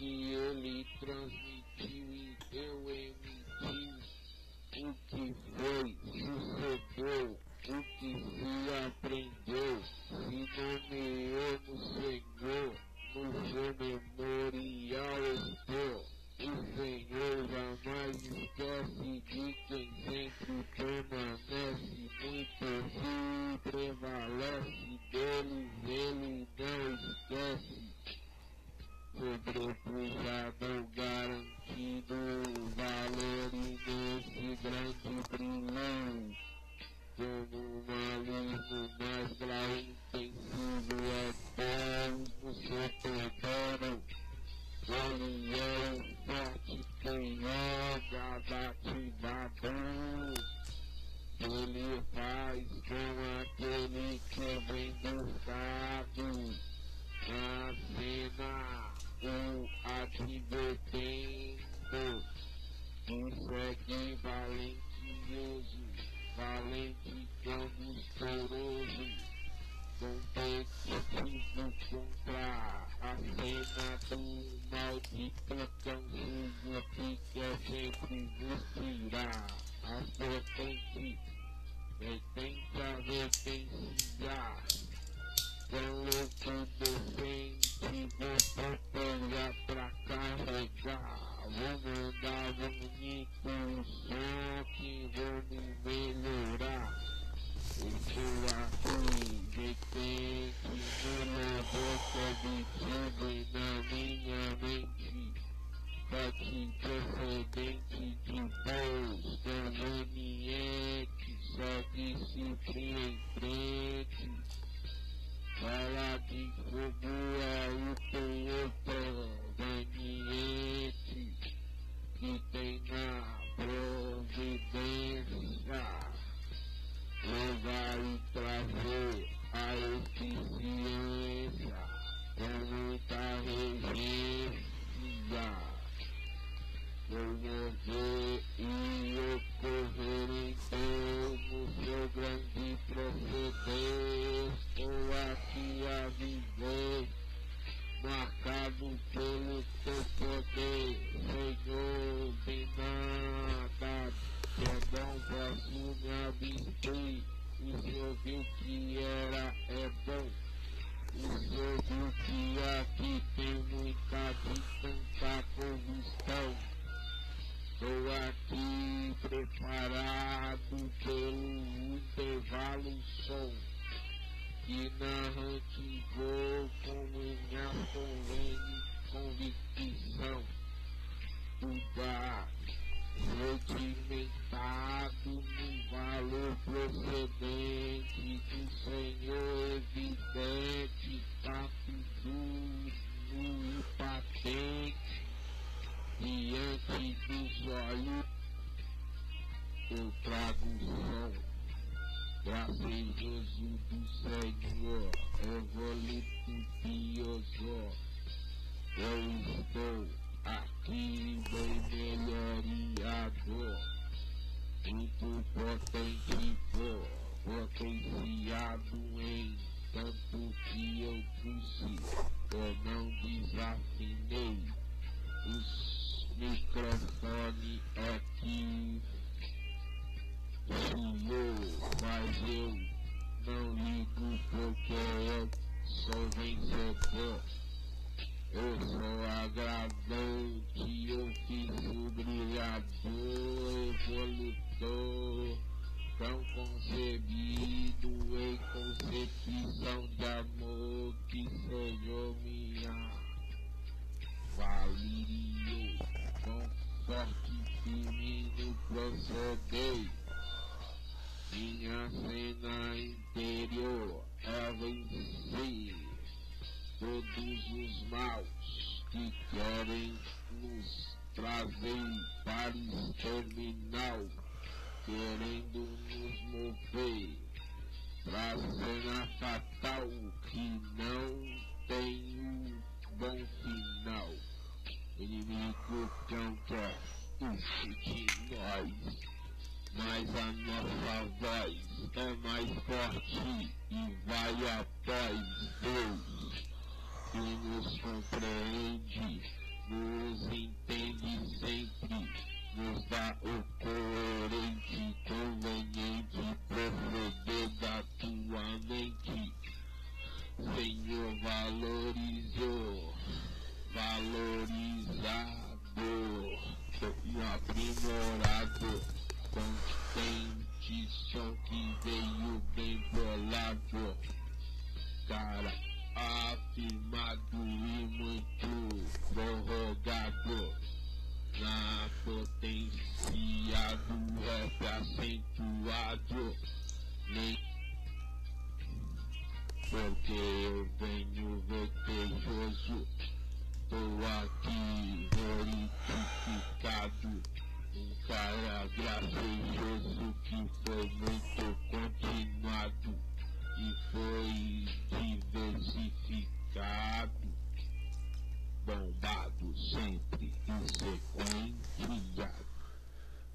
que ele transmitiu e eu emitiu o que foi, sucedeu, o que se aprendeu, se nomeou no Senhor, no seu memorial estou. O Senhor jamais esquece de quem sempre permanece, muito se prevalece Abdul Malik Nasrawi do maldito sujo que quer sempre nos tirar a potente, vertente a vertenciar, tão louco defende, vou propelar pra carregar. Vou Promover e ocorrer Deus no seu grande proceder. Estou aqui a viver, marcado pelo que narrante vou com minha solene convicção. Estudar sedimentado no valor procedente do Senhor evidente, tudo e patente diante dos olhos eu trago gracioso do Senhor evolito piosó eu estou aqui bem melhoriado muito potente vou potenciado em tanto que eu trouxe eu não desafinei. Os microfones aqui Senhor, mas eu não porque eu sou vencedor. Interior é vencer todos os maus que querem nos trazer para exterminar, querendo nos mover pra cena fatal que não tem um bom final. Inimigo contra isso de nós mas a nossa voz é mais forte e vai após Deus que nos compreende nos entende sempre, nos dá o coerente, conveniente, proceder da tua mente. Senhor valorizou, valorizado e aprimorado, contenção que veio bem bolado, cara afirmado e muito prorrogado na potência do rap acentuado. Nem porque eu venho vetejoso, tô aqui verificado. Um cara gracejoso que foi muito